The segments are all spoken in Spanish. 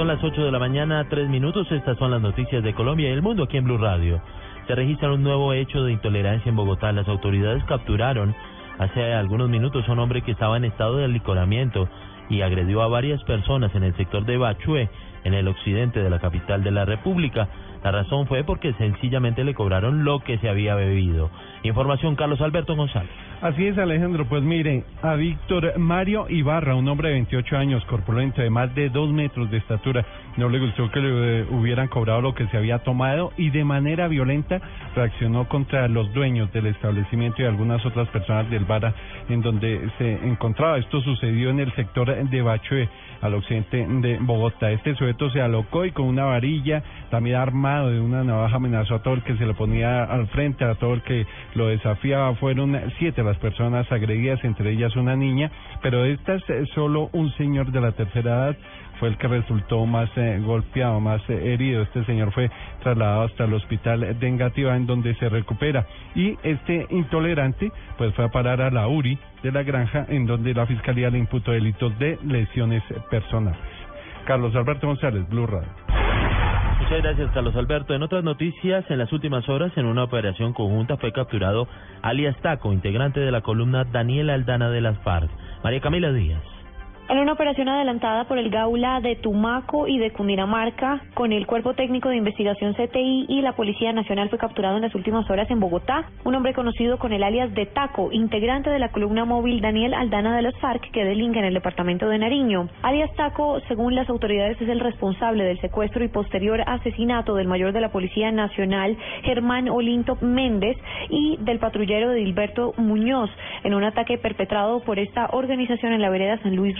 Son las 8 de la mañana, tres minutos. Estas son las noticias de Colombia y el mundo aquí en Blue Radio. Se registra un nuevo hecho de intolerancia en Bogotá. Las autoridades capturaron hace algunos minutos a un hombre que estaba en estado de alicoramiento y agredió a varias personas en el sector de Bachué, en el occidente de la capital de la República. La razón fue porque sencillamente le cobraron lo que se había bebido. Información Carlos Alberto González. Así es, Alejandro. Pues miren, a Víctor Mario Ibarra, un hombre de 28 años, corpulento, de más de dos metros de estatura, no le gustó que le hubieran cobrado lo que se había tomado y de manera violenta reaccionó contra los dueños del establecimiento y algunas otras personas del bar en donde se encontraba. Esto sucedió en el sector de Bachué, al occidente de Bogotá. Este sujeto se alocó y con una varilla, también armado de una navaja, amenazó a todo el que se le ponía al frente, a todo el que lo desafiaba. Fueron siete las personas agredidas, entre ellas una niña, pero de estas eh, solo un señor de la tercera edad fue el que resultó más eh, golpeado, más eh, herido. Este señor fue trasladado hasta el hospital de Engativá en donde se recupera. Y este intolerante pues fue a parar a la URI de la granja en donde la fiscalía le imputó delitos de lesiones personales. Carlos Alberto González, Blue Radio. Muchas gracias, Carlos Alberto. En otras noticias, en las últimas horas, en una operación conjunta, fue capturado alias Taco, integrante de la columna Daniel Aldana de las FARC. María Camila Díaz. En una operación adelantada por el Gaula de Tumaco y de Cundinamarca, con el Cuerpo Técnico de Investigación CTI y la Policía Nacional fue capturado en las últimas horas en Bogotá un hombre conocido con el alias de Taco, integrante de la columna móvil Daniel Aldana de las FARC, que delinca en el departamento de Nariño. Alias Taco, según las autoridades, es el responsable del secuestro y posterior asesinato del mayor de la Policía Nacional, Germán Olinto Méndez, y del patrullero de Dilberto Muñoz, en un ataque perpetrado por esta organización en la vereda San Luis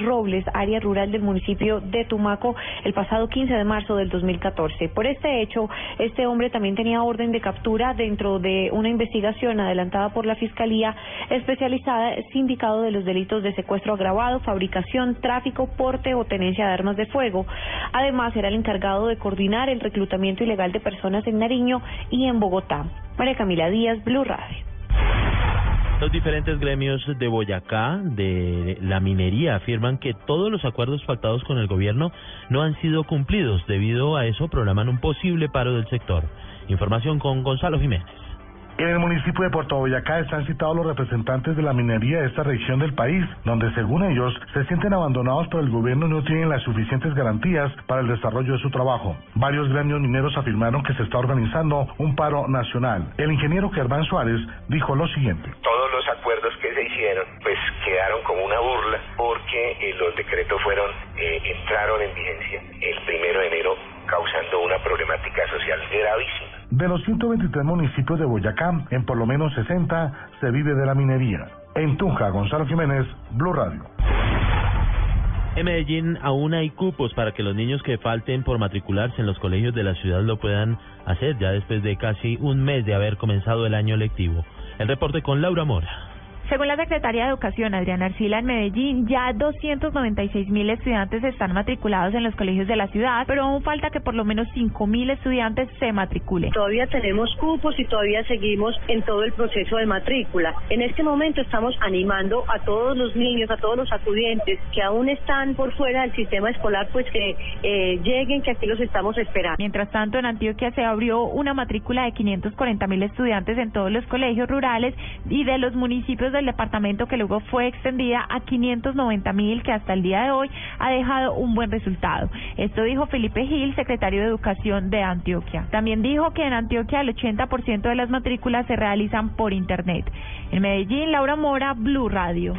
Área rural del municipio de Tumaco, el pasado 15 de marzo del 2014. Por este hecho, este hombre también tenía orden de captura dentro de una investigación adelantada por la Fiscalía especializada sindicado de los delitos de secuestro agravado, fabricación, tráfico, porte o tenencia de armas de fuego. Además, era el encargado de coordinar el reclutamiento ilegal de personas en Nariño y en Bogotá. María Camila Díaz, Blue Radio. Los diferentes gremios de Boyacá, de la minería, afirman que todos los acuerdos pactados con el gobierno no han sido cumplidos. Debido a eso, programan un posible paro del sector. Información con Gonzalo Jiménez. En el municipio de Puerto Boyacá están citados los representantes de la minería de esta región del país, donde según ellos se sienten abandonados por el gobierno y no tienen las suficientes garantías para el desarrollo de su trabajo. Varios gremios mineros afirmaron que se está organizando un paro nacional. El ingeniero Germán Suárez dijo lo siguiente. Todos los acuerdos que se hicieron pues quedaron como una burla porque eh, los decretos fueron, eh, entraron en vigencia el primero de enero causando una problemática social gravísima. De los 123 municipios de Boyacá, en por lo menos 60 se vive de la minería. En Tunja, Gonzalo Jiménez, Blue Radio. En Medellín aún hay cupos para que los niños que falten por matricularse en los colegios de la ciudad lo puedan hacer ya después de casi un mes de haber comenzado el año lectivo. El reporte con Laura Mora. Según la Secretaría de Educación, Adriana Arcila, en Medellín, ya 296 mil estudiantes están matriculados en los colegios de la ciudad, pero aún falta que por lo menos 5 mil estudiantes se matriculen. Todavía tenemos cupos y todavía seguimos en todo el proceso de matrícula. En este momento estamos animando a todos los niños, a todos los acudientes que aún están por fuera del sistema escolar, pues que eh, lleguen, que aquí los estamos esperando. Mientras tanto, en Antioquia se abrió una matrícula de 540 mil estudiantes en todos los colegios rurales y de los municipios de el departamento que luego fue extendida a 590 mil, que hasta el día de hoy ha dejado un buen resultado. Esto dijo Felipe Gil, secretario de Educación de Antioquia. También dijo que en Antioquia el 80% de las matrículas se realizan por Internet. En Medellín, Laura Mora, Blue Radio.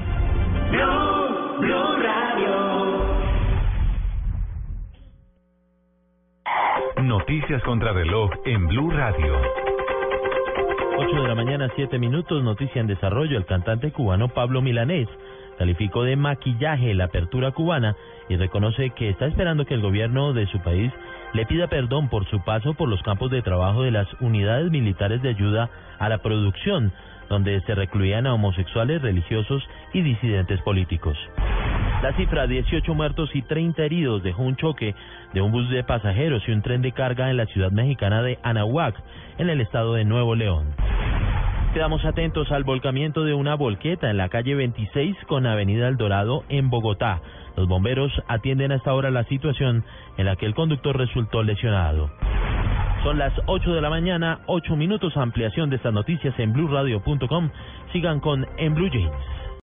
Blue Radio. Noticias contra reloj en Blue Radio. 8 de la mañana, 7 minutos, noticia en desarrollo. El cantante cubano Pablo Milanés calificó de maquillaje la apertura cubana y reconoce que está esperando que el gobierno de su país le pida perdón por su paso por los campos de trabajo de las unidades militares de ayuda a la producción, donde se recluían a homosexuales, religiosos y disidentes políticos. La cifra 18 muertos y 30 heridos dejó un choque de un bus de pasajeros y un tren de carga en la ciudad mexicana de Anahuac, en el estado de Nuevo León. Quedamos atentos al volcamiento de una volqueta en la calle 26 con Avenida El Dorado en Bogotá. Los bomberos atienden hasta ahora la situación en la que el conductor resultó lesionado. Son las 8 de la mañana, 8 minutos ampliación de estas noticias en blueradio.com. Sigan con En Blue Jeans.